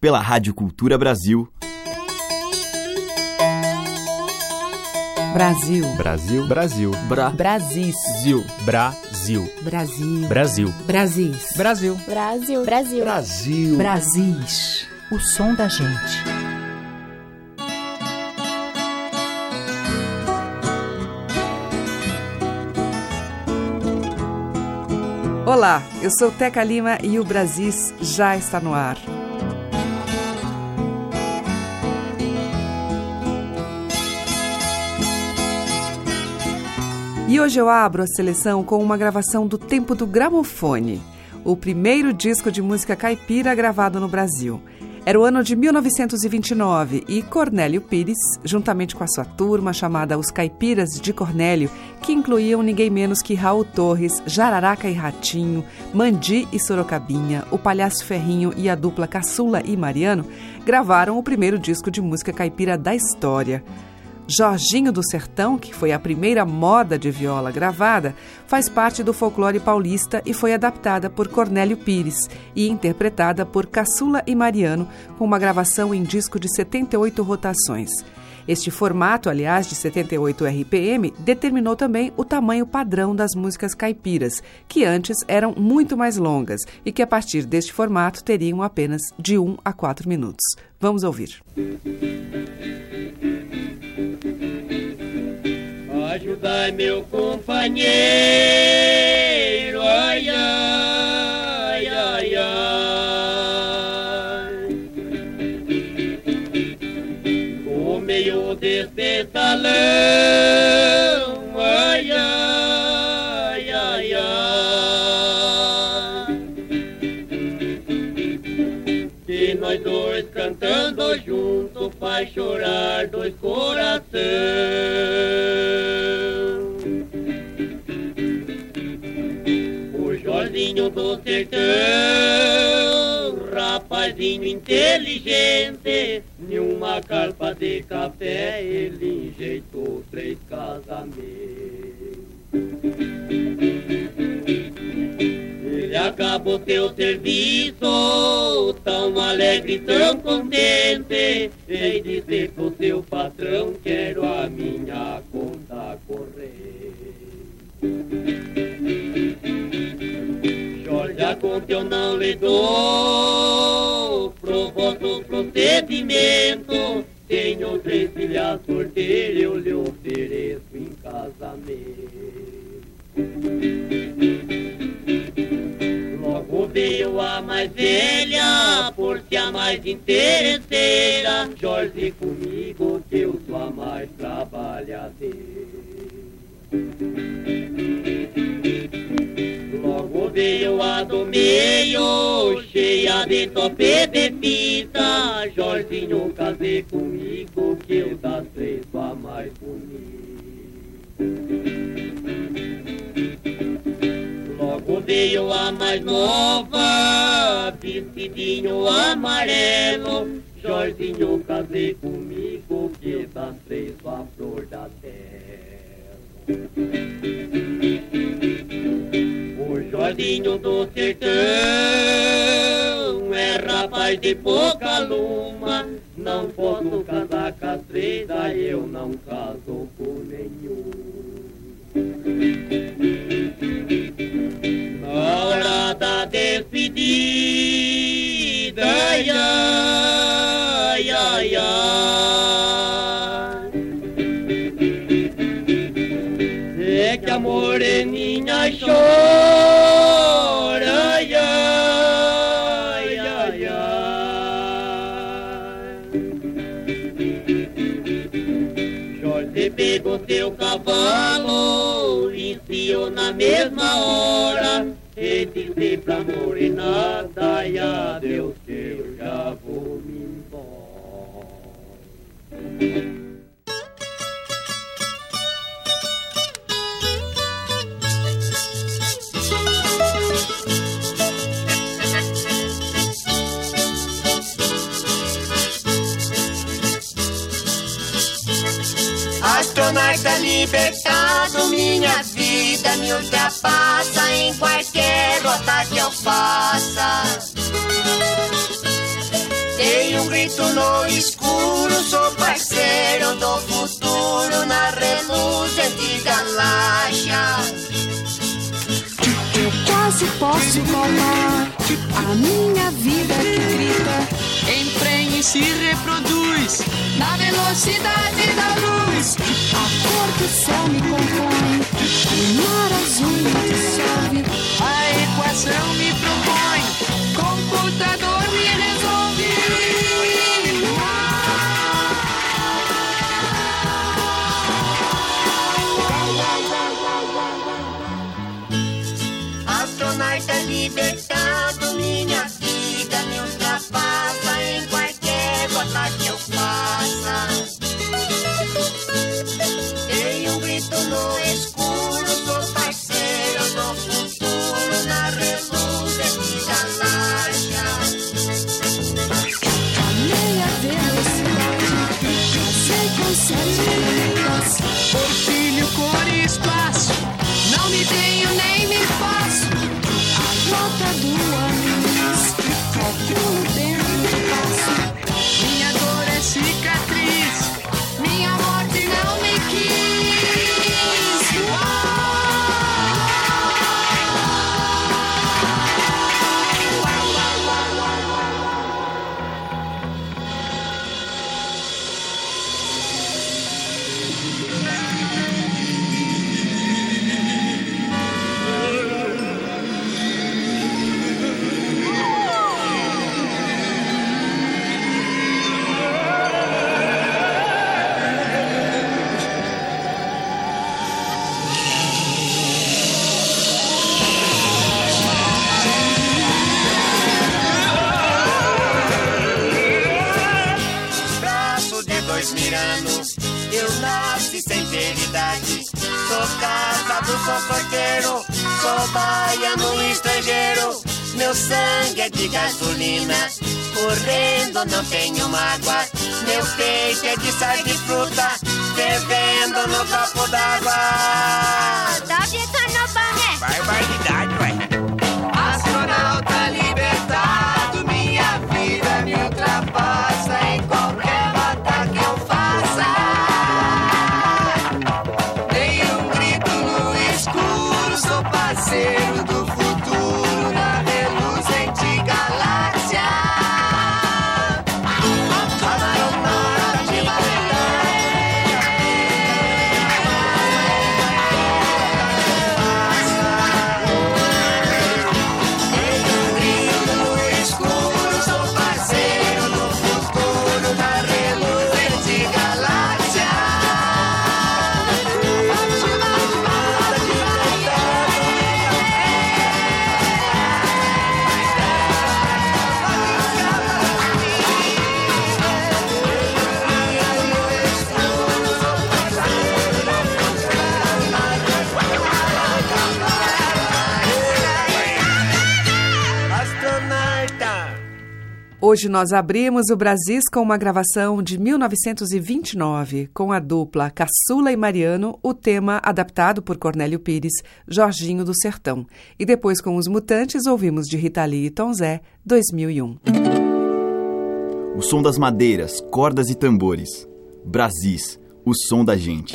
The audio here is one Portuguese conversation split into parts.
pela Rádio Cultura Brasil. Brasil. Brasil. Brasil. Bra. Brasil. Brasil. Brasil. Brasil. Brasil. Brasil. Brasil. Brasil. Brasil. Brasis. O som da gente. Olá, eu sou Teca Lima e o Brasis já está no ar. E hoje eu abro a seleção com uma gravação do tempo do gramofone, o primeiro disco de música caipira gravado no Brasil. Era o ano de 1929 e Cornélio Pires, juntamente com a sua turma chamada Os Caipiras de Cornélio, que incluíam ninguém menos que Raul Torres, Jararaca e Ratinho, Mandi e Sorocabinha, o Palhaço Ferrinho e a dupla Caçula e Mariano, gravaram o primeiro disco de música caipira da história. Jorginho do Sertão, que foi a primeira moda de viola gravada, faz parte do folclore paulista e foi adaptada por Cornélio Pires e interpretada por Caçula e Mariano, com uma gravação em disco de 78 rotações. Este formato, aliás, de 78 RPM, determinou também o tamanho padrão das músicas caipiras, que antes eram muito mais longas e que a partir deste formato teriam apenas de 1 a 4 minutos. Vamos ouvir. Ajudai meu companheiro, ai, ai, ai, ai. O meio desse salão, ai, ai, ai, ai. Que nós dois cantando junto faz chorar dois corações. Do sertão, rapazinho inteligente, numa carpa de café ele enjeitou três casamentos. Ele acabou seu serviço, tão alegre, tão contente, e dizer pro seu patrão, quero a minha conta correr. Conta eu não lhe dou Pro vosso procedimento. Tenho três filhas solteiras Eu lhe ofereço em casamento. Logo veio a mais velha Por a mais interesseira. Jorge comigo que eu sou a mais trabalhadeira veio a do meio, cheia de tope de fita. Jorginho, casei comigo, que eu das três a mais bonita. Logo veio a mais nova, vestidinho amarelo. Jorginho, casei comigo, que das três a flor da terra. O Jorginho do sertão é rapaz de pouca luma. Não posso casar aí eu não caso com nenhum. Na hora da despedida, ai, ai, ai, ai. É que a moreninha chora, cavalo, enfiou na mesma hora, e disse pra morenada, e adeus que eu já vou me embora. Libertado, minha vida me ultrapassa em qualquer rota que eu faça. Dei um grito no escuro, sou parceiro do futuro na reluzente galáxia. Quase posso palpar a minha vida que grita. Emprenha e se reproduz na velocidade da luz. A cor do céu me compõe, o mar azul me dissolve. A equação me propõe, computador de gasolina, correndo não tenho mágoa. Meu peito é de sal de fruta, fervendo no copo d'água. Barbaridade, ué. Hoje nós abrimos o Brasis com uma gravação de 1929, com a dupla Caçula e Mariano, o tema adaptado por Cornélio Pires, Jorginho do Sertão. E depois com os Mutantes ouvimos de Rita Lee e Tom Zé, 2001. O som das madeiras, cordas e tambores. Brasis, o som da gente.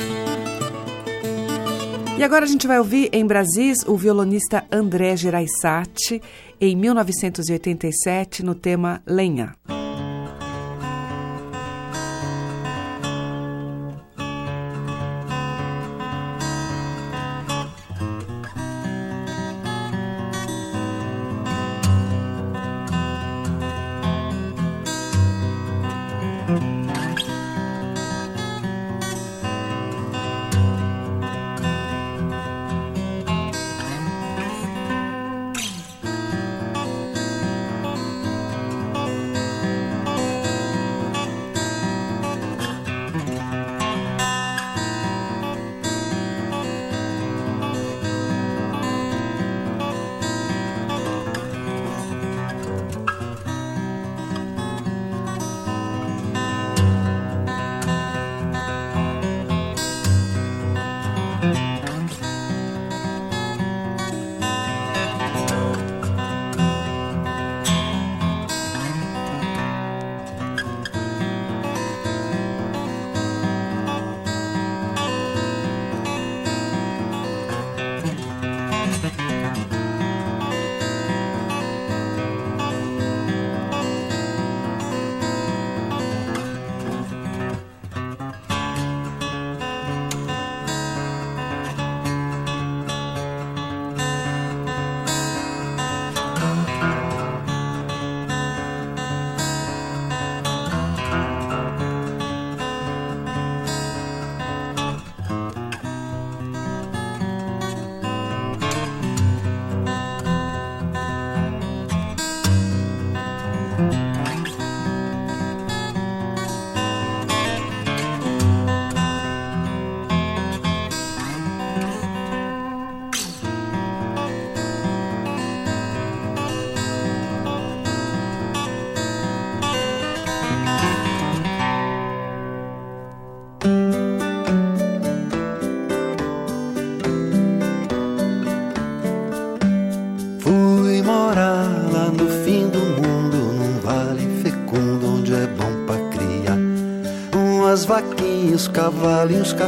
E agora a gente vai ouvir em Brasis o violonista André Geraisati, em 1987, no tema Lenha.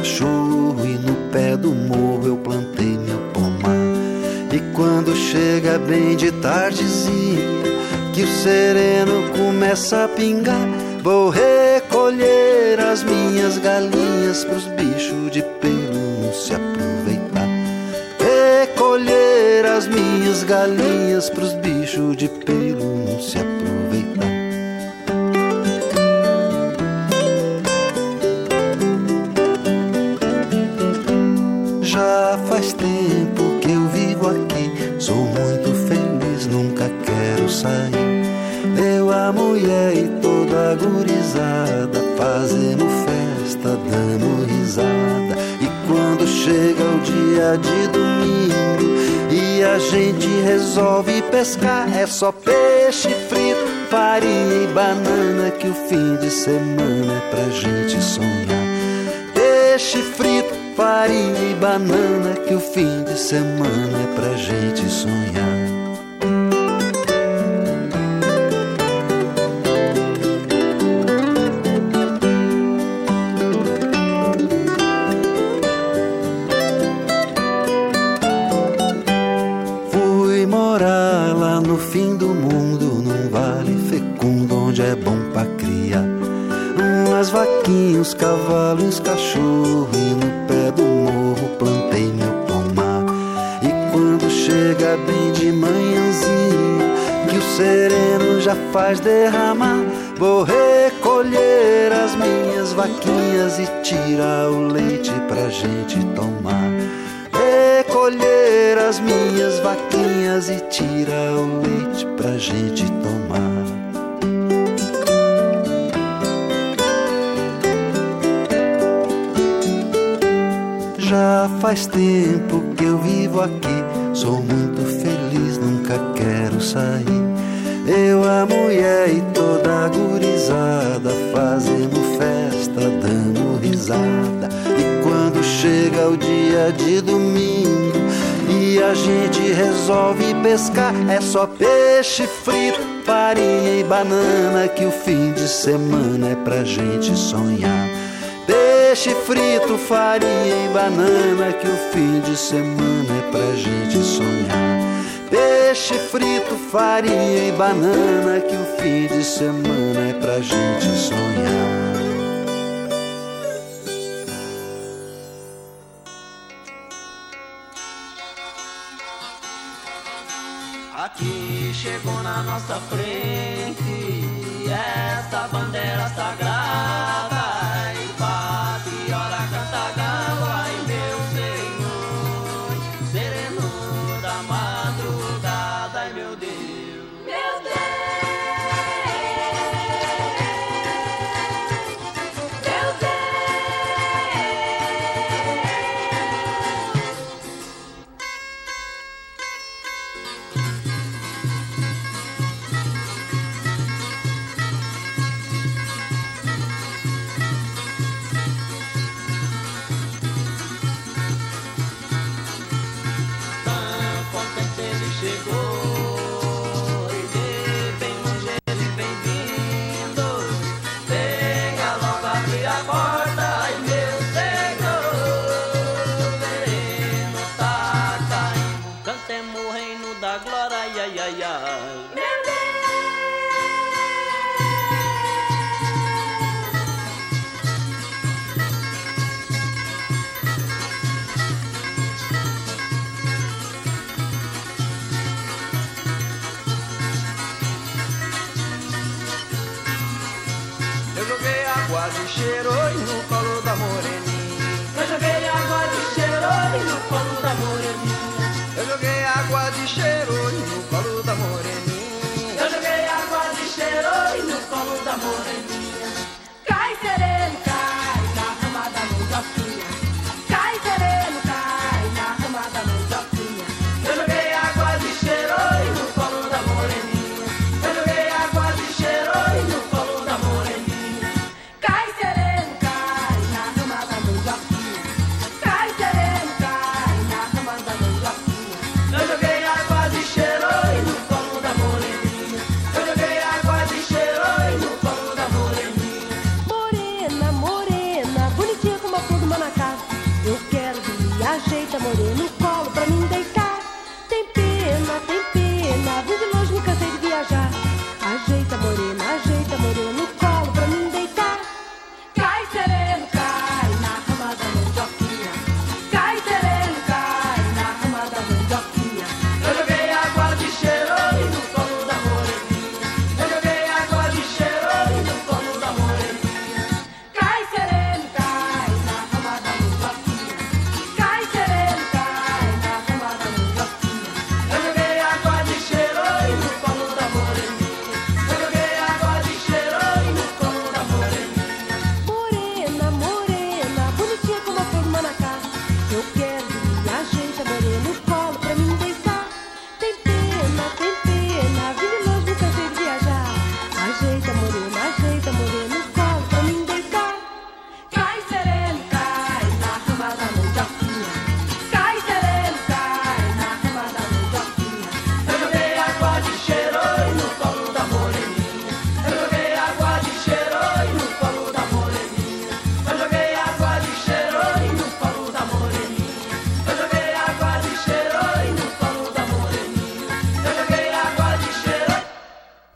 Cachorro e no pé do morro eu plantei meu pomar. E quando chega bem de tardezinha, que o sereno começa a pingar, vou recolher as minhas galinhas pros bichos de pelo se aproveitar. Recolher as minhas galinhas pros bichos de pelo é só peixe frito, farinha e banana que o fim de semana é pra gente sonhar. Peixe frito, farinha e banana que o fim de semana é pra gente sonhar. Umas vaquinhas, cavalos, cachorro e no pé do morro plantei meu pomar. E quando chega bem de manhãzinha, que o sereno já faz derramar, vou recolher as minhas vaquinhas e tirar o leite pra gente tomar. Recolher as minhas vaquinhas e tirar o leite pra gente tomar. Já faz tempo que eu vivo aqui, sou muito feliz, nunca quero sair. Eu, a mulher e toda a gurizada fazemos festa, dando risada. E quando chega o dia de domingo e a gente resolve pescar, é só peixe frito, farinha e banana que o fim de semana é pra gente sonhar. Peixe frito, farinha e banana que o fim de semana é pra gente sonhar. Peixe frito, farinha e banana que o fim de semana é pra gente sonhar. Aqui chegou na nossa frente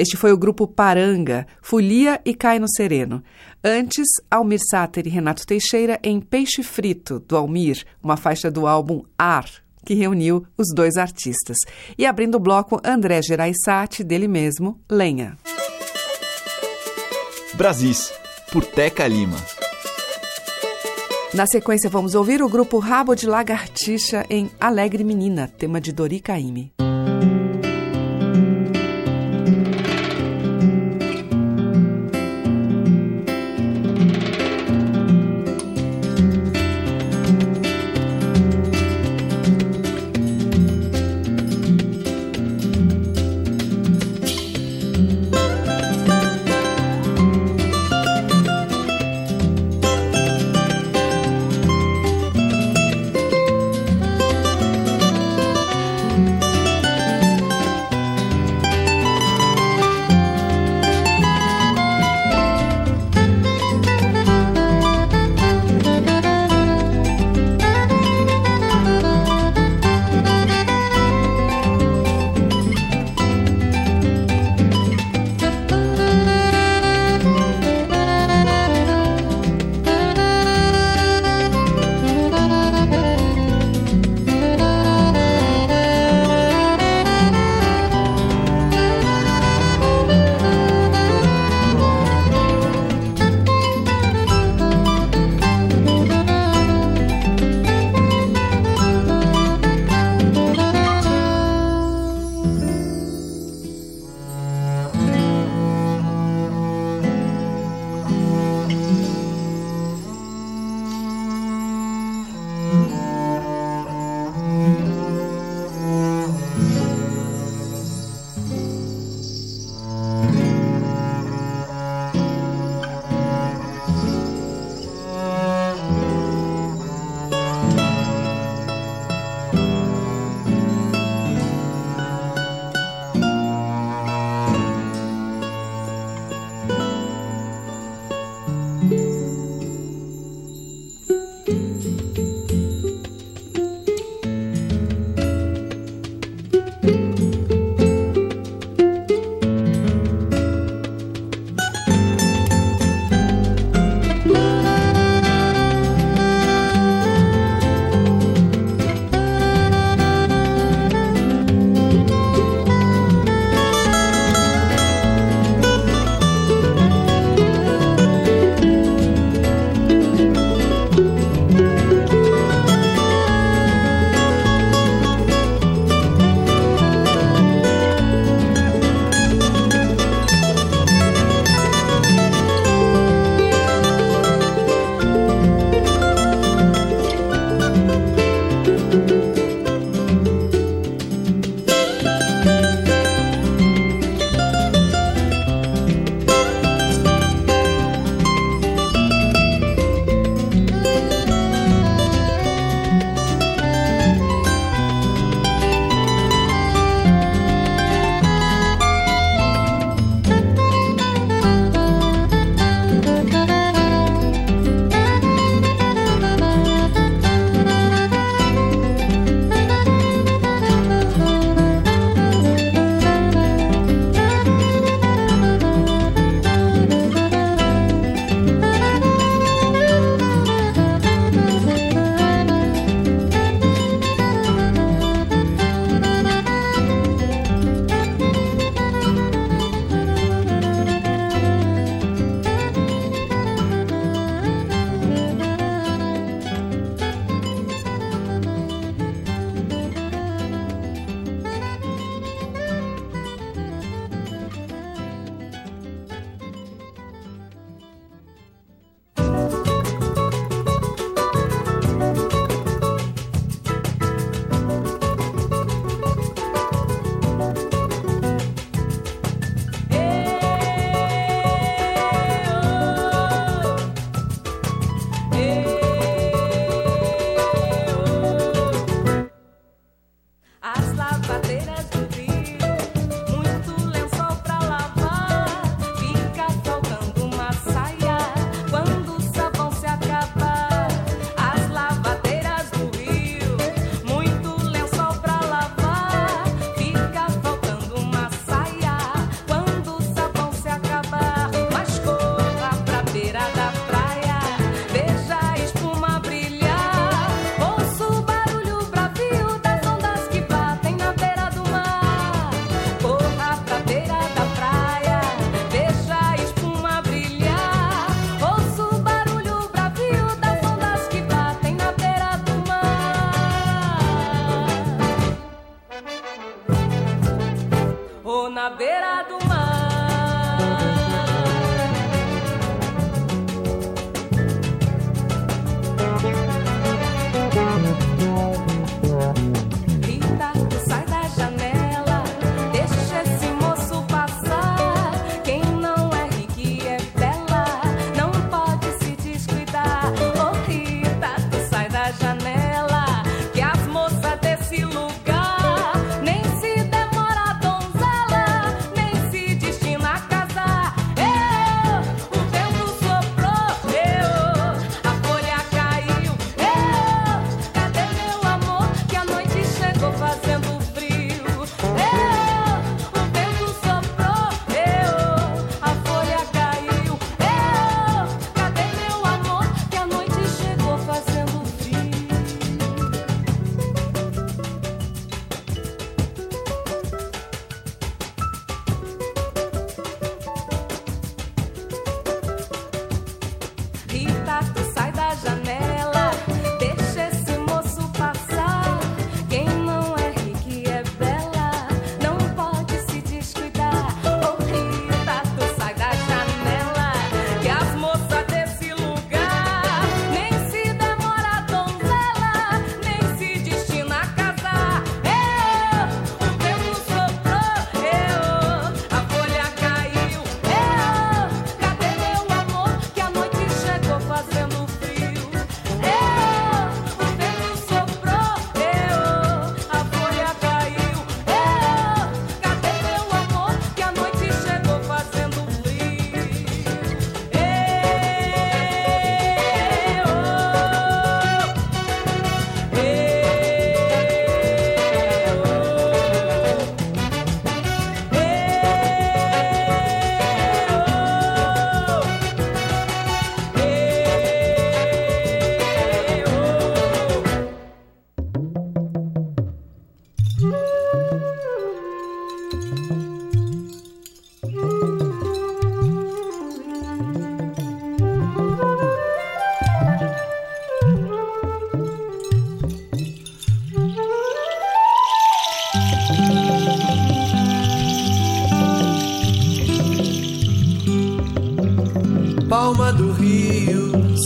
Este foi o grupo Paranga, Folia e Cai no Sereno. Antes, Almir Sater e Renato Teixeira em Peixe Frito, do Almir, uma faixa do álbum Ar, que reuniu os dois artistas. E abrindo o bloco, André Geraisati, dele mesmo, Lenha. Brasis, por Teca Lima. Na sequência, vamos ouvir o grupo Rabo de Lagartixa em Alegre Menina, tema de Dori Caymmi.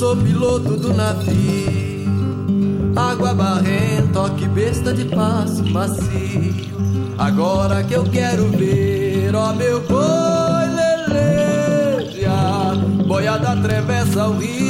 Sou piloto do navio. Água barrenta, que besta de passo macio. Agora que eu quero ver, ó meu boi leleja. Boiada atravessa o rio,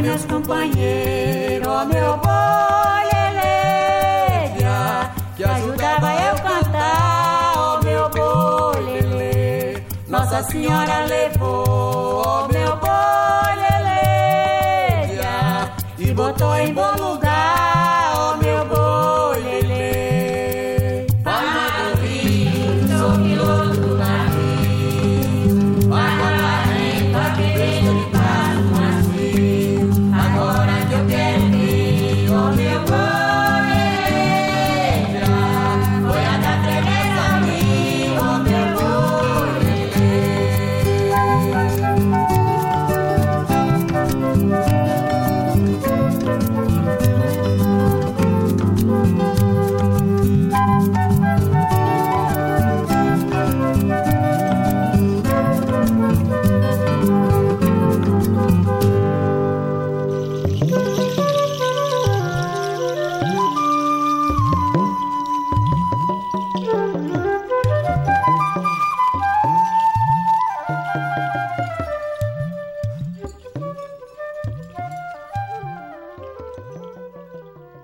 Meus companheiros, meu boi leleia Que ajudava eu cantar, oh meu boi lele Nossa Senhora levou, oh meu boi leleia E botou em bom lugar,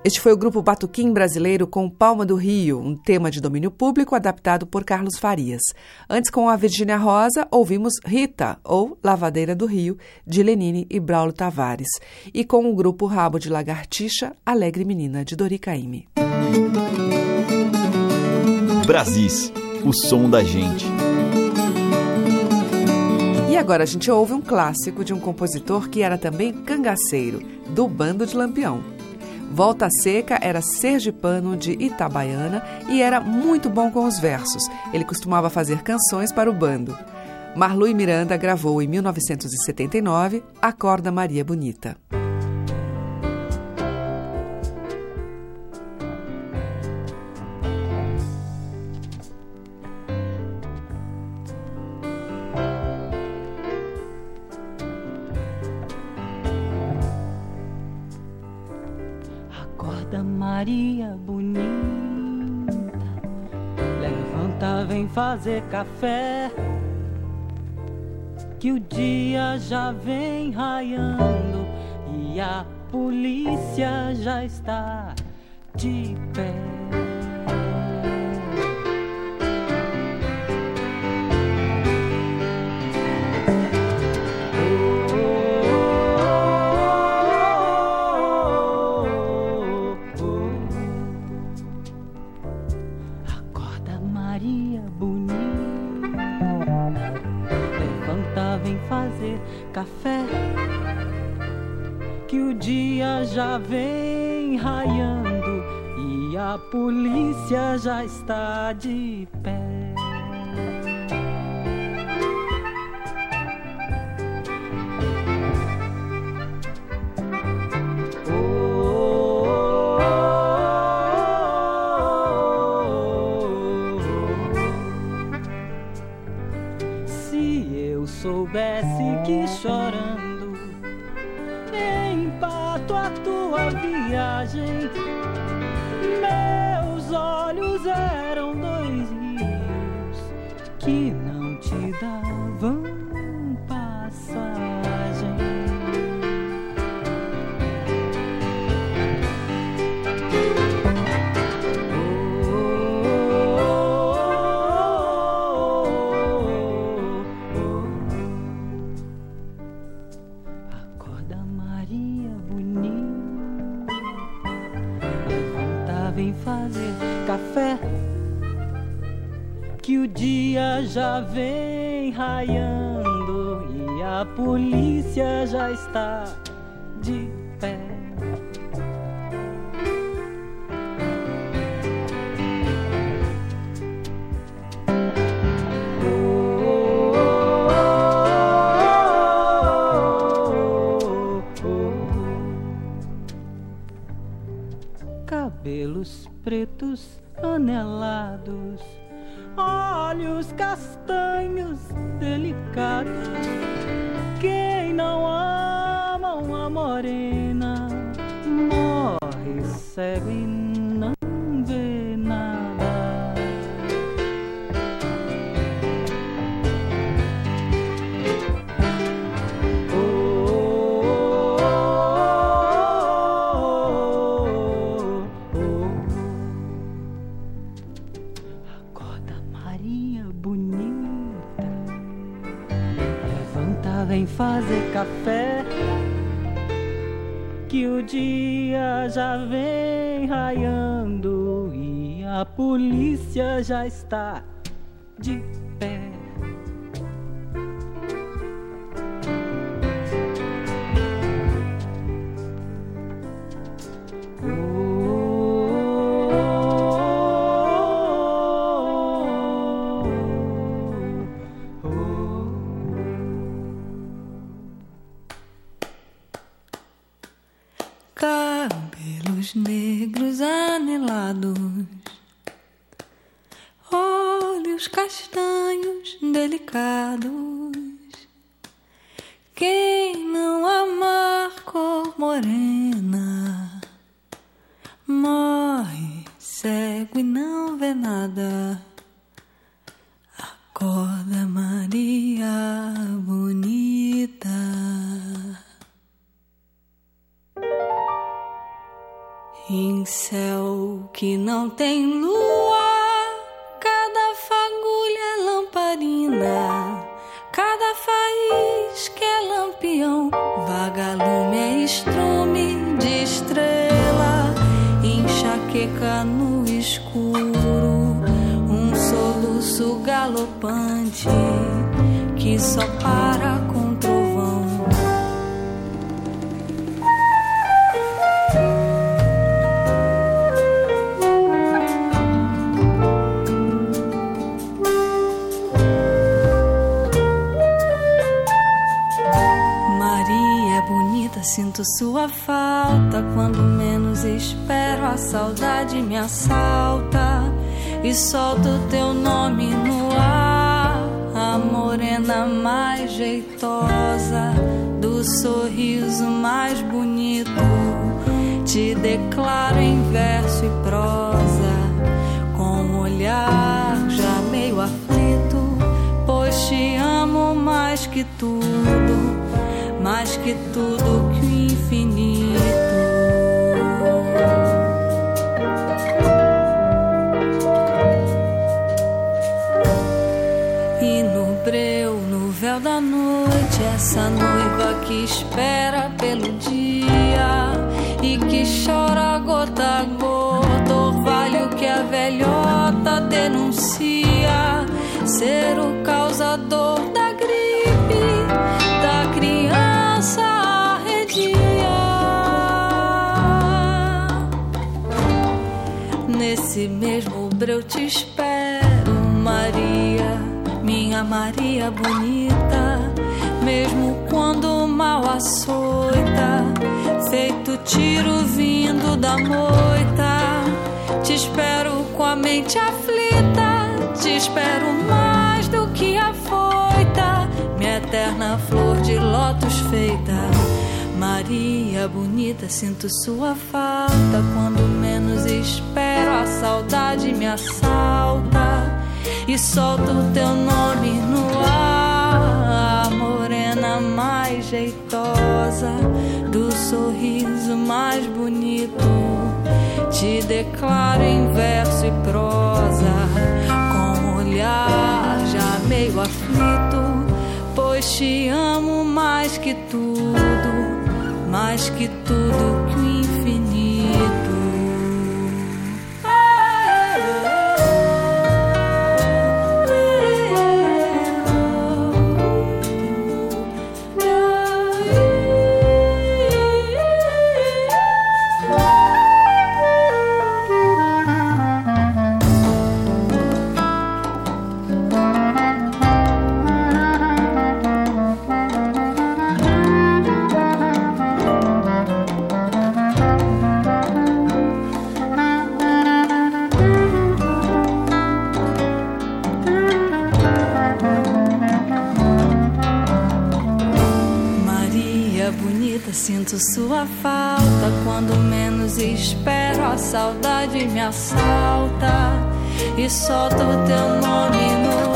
Este foi o grupo Batuquim Brasileiro com Palma do Rio, um tema de domínio público adaptado por Carlos Farias. Antes, com a Virgínia Rosa, ouvimos Rita, ou Lavadeira do Rio, de Lenine e Braulio Tavares. E com o grupo Rabo de Lagartixa, Alegre Menina, de Dori Caymmi. Brasis, o som da gente. E agora a gente ouve um clássico de um compositor que era também cangaceiro, do Bando de Lampião. Volta Seca era sergipano de Itabaiana e era muito bom com os versos. Ele costumava fazer canções para o bando. Marlui Miranda gravou em 1979 Acorda Maria Bonita. Maria bonita, Levanta, vem fazer café. Que o dia já vem raiando e a polícia já está de pé. Pretos anelados, olhos castanhos delicados. Quem não ama uma morena morre cego e café. Que o dia já vem raiando e a polícia já está Em céu que não tem lua, cada fagulha é lamparina, cada faísca é lampião, vagalume é estrume de estrela, enxaqueca no escuro, um soluço galopante que só para Sinto sua falta quando menos espero. A saudade me assalta e solto teu nome no ar. A morena mais jeitosa, do sorriso mais bonito. Te declaro em verso e prosa, com um olhar já meio aflito. Pois te amo mais que tudo, mais que tudo que infinito. E no breu, no véu da noite, essa noiva que espera pelo dia e que chora gota a gota, orvalho que a velhota denuncia ser o Nesse mesmo breu te espero, Maria, minha Maria bonita, mesmo quando o mal açoita, feito tiro vindo da moita, te espero com a mente aflita, te espero mais do que afoita, minha eterna flor de lótus feita. Maria bonita, sinto sua falta. Quando menos espero, a saudade me assalta e solto o teu nome no ar. A morena mais jeitosa, do sorriso mais bonito. Te declaro em verso e prosa, com um olhar já meio aflito. Pois te amo mais que tudo, mais que tudo sinto sua falta. Quando menos espero, a saudade me assalta e solta o teu nome no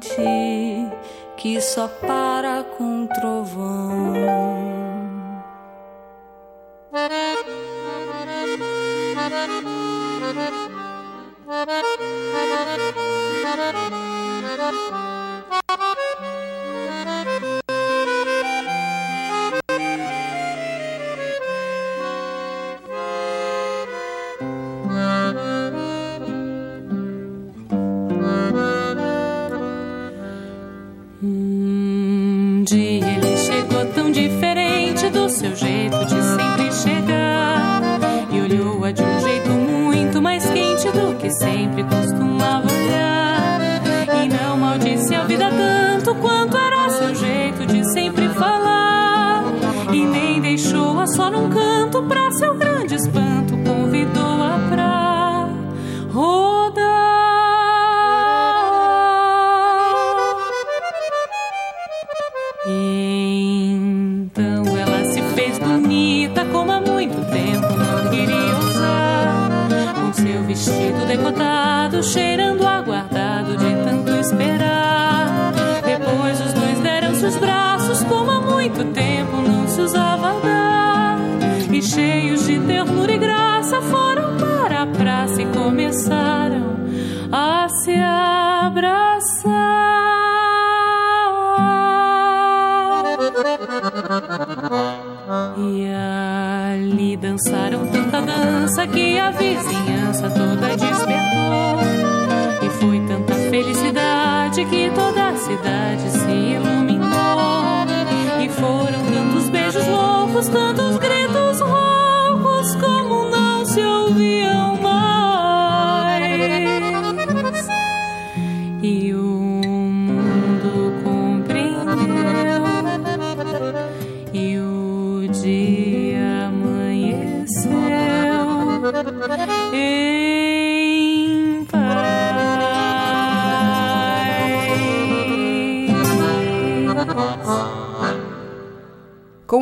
galopante que só para com trovão. Tanto quanto era que a vizinhança toda despertou. E foi tanta felicidade que toda a cidade se iluminou. E foram tantos beijos loucos, tantos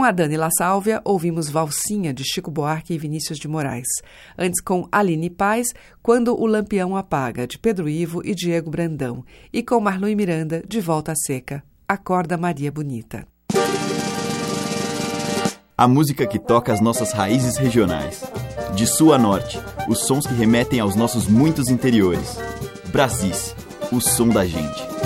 a Dani La Sálvia, ouvimos Valsinha, de Chico Buarque e Vinícius de Moraes. Antes, com Aline Paz, Quando o Lampião Apaga, de Pedro Ivo e Diego Brandão. E com Marlon Miranda, De Volta à Seca, Acorda Maria Bonita. A música que toca as nossas raízes regionais. De sul a norte, os sons que remetem aos nossos muitos interiores. Brasis, o som da gente.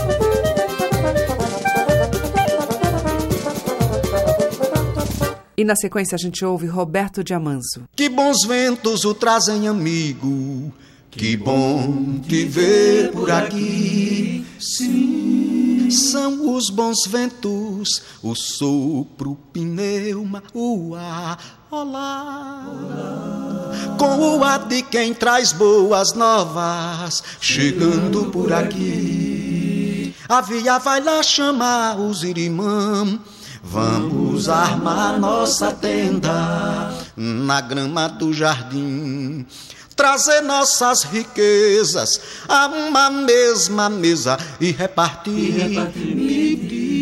E na sequência a gente ouve Roberto Diamanso. Que bons ventos o trazem, amigo. Que bom te ver por aqui. Sim, são os bons ventos, o sopro, o pneuma, o ar. Olá. Com o ar de quem traz boas novas, chegando por aqui. A via vai lá chamar os irimãs. Vamos armar nossa tenda na grama do jardim. Trazer nossas riquezas a uma mesma mesa e repartir. Medir.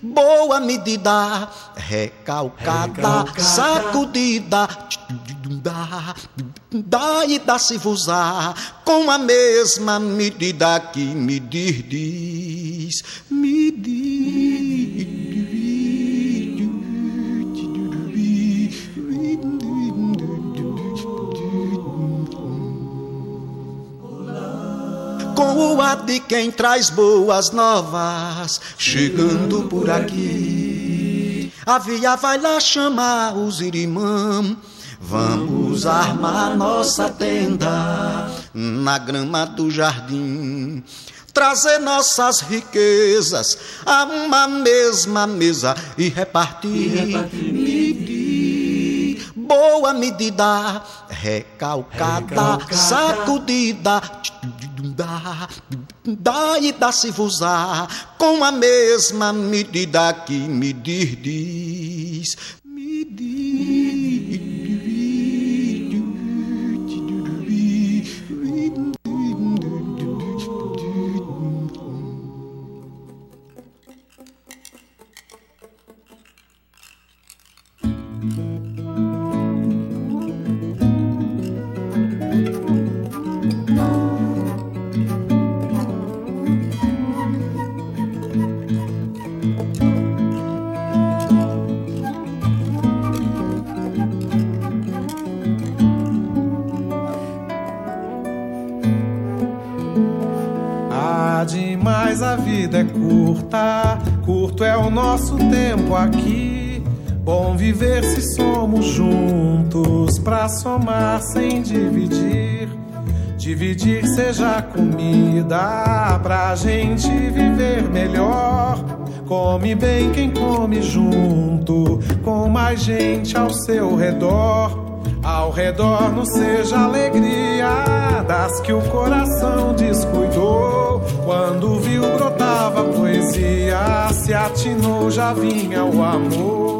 Boa medida, recalcada, sacudida. Daí dá-se usar com a mesma medida que medir diz. Medir. Com o ar de quem traz boas novas, chegando por aqui. A via vai lá chamar os irimãs. Vamos armar nossa tenda na grama do jardim. Trazer nossas riquezas a uma mesma mesa e repartir. E repartir. Boa medida, recalcada, recalcada. sacudida dá, dá e dá-se usar com a mesma medida que medir diz. Medir. Viver se somos juntos, pra somar sem dividir. Dividir seja comida, pra gente viver melhor. Come bem quem come junto, com mais gente ao seu redor. Ao redor não seja alegria das que o coração descuidou. Quando viu brotava poesia, se atinou já vinha o amor.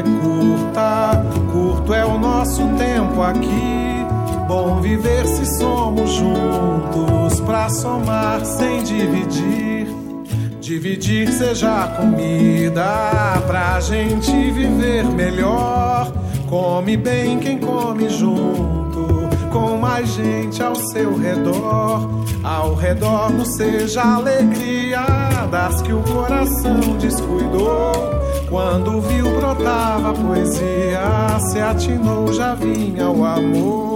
É curta, curto é o nosso tempo aqui. Bom viver se somos juntos, pra somar sem dividir. Dividir seja comida, pra gente viver melhor. Come bem quem come junto, com mais gente ao seu redor. Ao redor não seja alegria das que o coração descuidou. Quando viu brotava a poesia, se atinou já vinha o amor.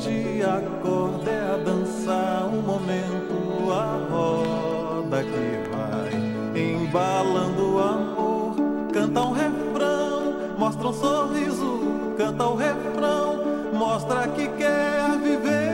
Te acorde a dançar um momento, a roda que vai embalando o amor. Canta um refrão, mostra um sorriso, canta o refrão, mostra que quer viver.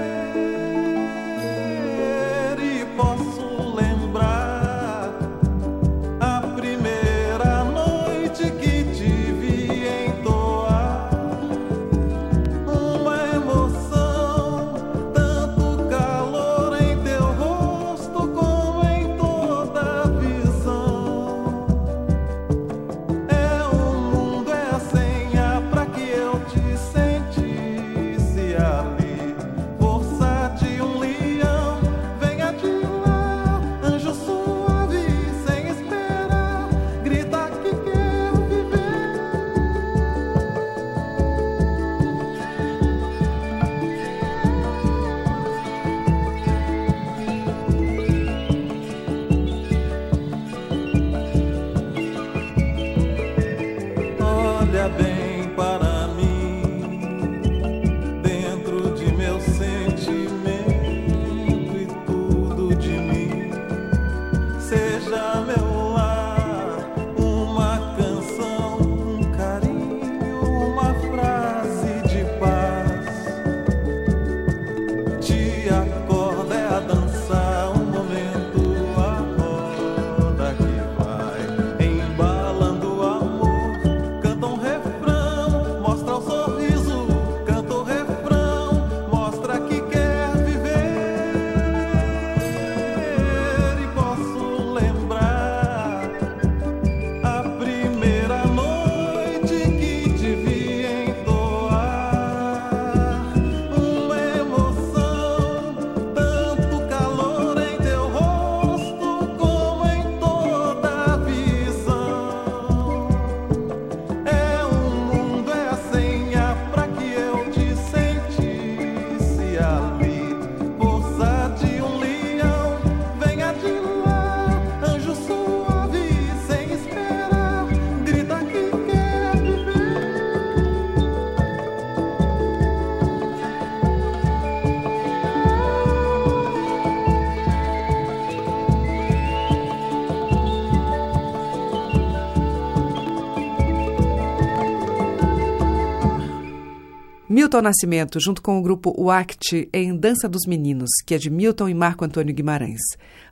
Milton Nascimento, junto com o grupo UACT, em Dança dos Meninos, que é de Milton e Marco Antônio Guimarães.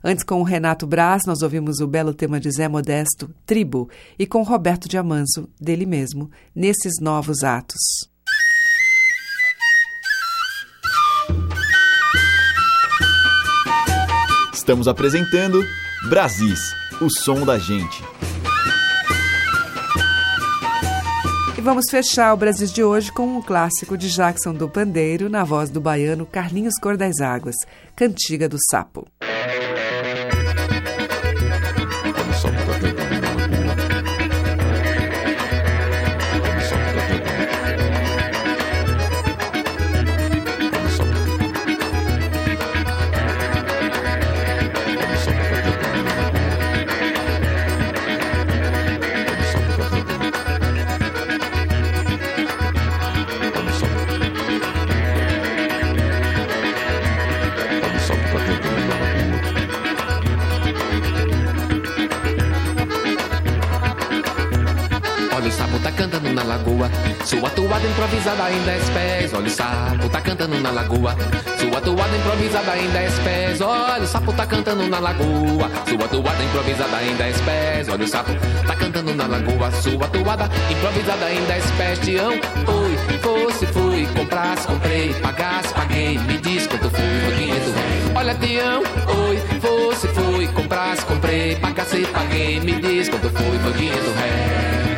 Antes, com o Renato Braz, nós ouvimos o belo tema de Zé Modesto, Tribo, e com Roberto Diamanzo, dele mesmo, Nesses Novos Atos. Estamos apresentando Brasis, o som da gente. Vamos fechar o Brasil de hoje com um clássico de Jackson do Pandeiro, na voz do baiano Carlinhos Cor das Águas, Cantiga do Sapo. Sua toada improvisada em dez pés. Olha o sapo tá cantando na lagoa. Sua toada improvisada em dez pés. Olha o sapo tá cantando na lagoa. Sua toada improvisada em dez pés. Olha o sapo tá cantando na lagoa. Sua toada improvisada em dez pés. Tião, oi, fosse, fui, comprasse, comprei, pagasse, paguei. Me diz quanto foi, foi 500 réis. Olha, Tião, oi, fosse, fui, comprasse, comprei, pagasse, paguei. Me diz quanto foi, foi 500 réis.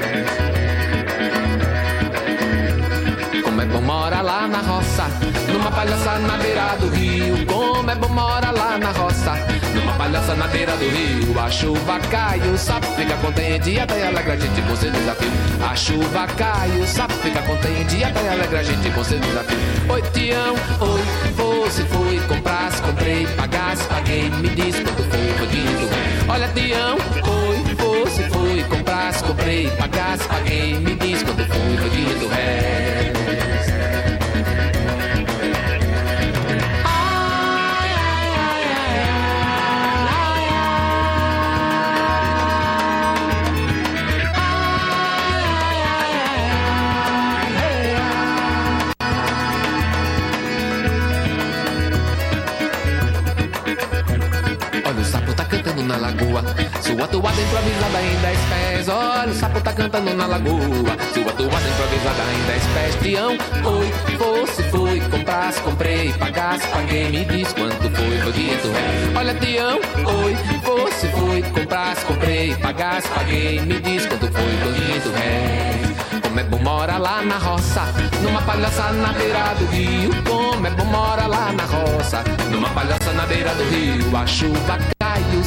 Bom mora lá na roça, numa palhaça na beira do rio. Como é bom mora lá na roça, numa palhaça na beira do rio. A chuva cai, o sapo fica contente e até alegra a gente com seu desafio. A chuva cai, o sapo fica contente e até alegra a gente com seu desafio. Oi, Tião, oi, fosse, fui, comprasse, comprei, pagasse, paguei, me diz quanto foi, foi dinheiro. Olha, Tião, oi, fosse, fui, comprasse, comprei, pagasse, paguei, me diz quanto foi, foi dinheiro. Na lagoa. Sua toada improvisada em dez pés. Olha o sapo tá cantando na lagoa. Sua toada improvisada em dez pés. Tião, oi, fosse, fui, comprasse, comprei, pagasse, paguei. Me diz quanto foi, foi 500 réis. Olha, Tião, oi, fosse, fui, comprasse, comprei, pagasse, paguei. Me diz quanto foi, 500 réis. Como é bom mora lá na roça, numa palhaça na beira do rio. Como é bom mora lá na roça, numa palhaça na beira do rio. A chuva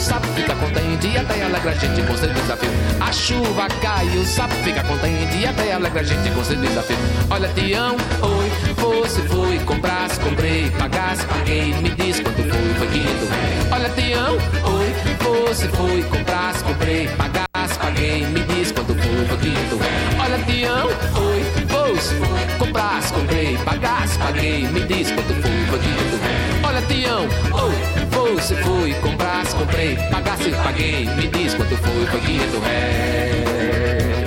sapo fica contente e até alegra a gente com seu desafio. A chuva cai, o sapo fica contente e até alegra a gente com seu desafio. Olha, Tião, oi, fosse, fui, comprasse, comprei, pagasse, paguei, me diz quanto foi, foi 500 réis. Olha, Tião, oi, fosse, fui, comprasse, comprei, pagasse, paguei, me diz quanto foi, foi 500 réis. Olha, Tião, oi, fosse, fui, comprasse, comprei, pagasse, paguei, me diz quanto foi, foi 500 réis. Olha, Tião, oi, fosse, fui, comprasse, comprei, pagasse, paguei, me diz quanto foi, foi 500 réis.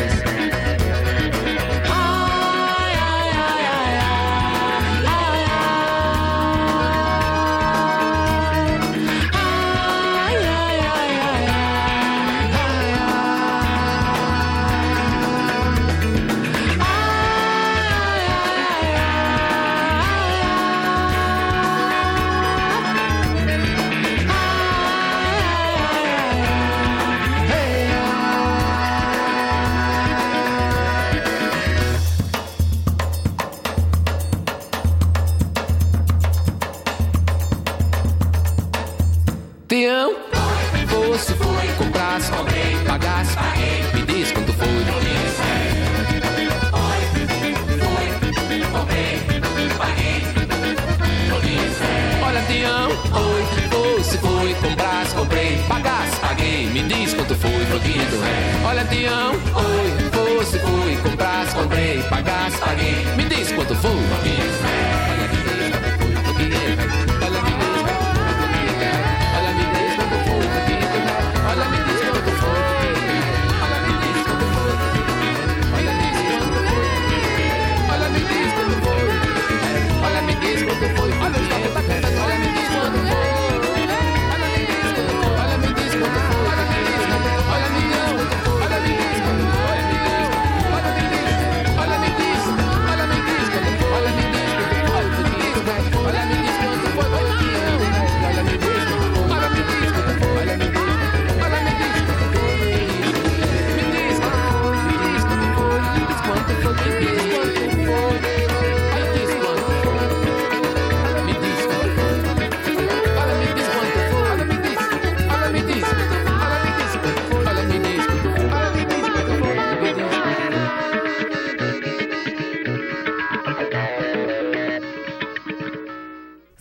Tião, fosse, foi, comprasse, comprei, pagasse, paguei, me diz quanto foi. Olha, Tião, oi, fosse, foi, comprasse, comprei, pagasse, paguei, me diz quanto foi, foi 500 réis. Olha, Tião, oi, fosse, foi, comprasse, comprei, pagasse, paguei, me diz quanto foi, foi 500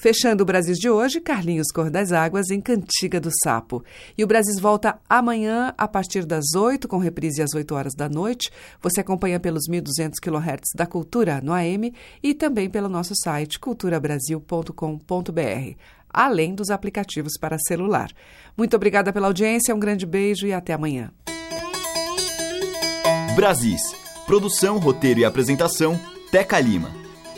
Fechando o Brasil de hoje, Carlinhos Cor das Águas em Cantiga do Sapo. E o Brasil volta amanhã a partir das 8, com reprise às 8 horas da noite. Você acompanha pelos 1.200 kHz da Cultura no AM e também pelo nosso site culturabrasil.com.br, além dos aplicativos para celular. Muito obrigada pela audiência, um grande beijo e até amanhã. Brasis. Produção, roteiro e apresentação, Teca Lima.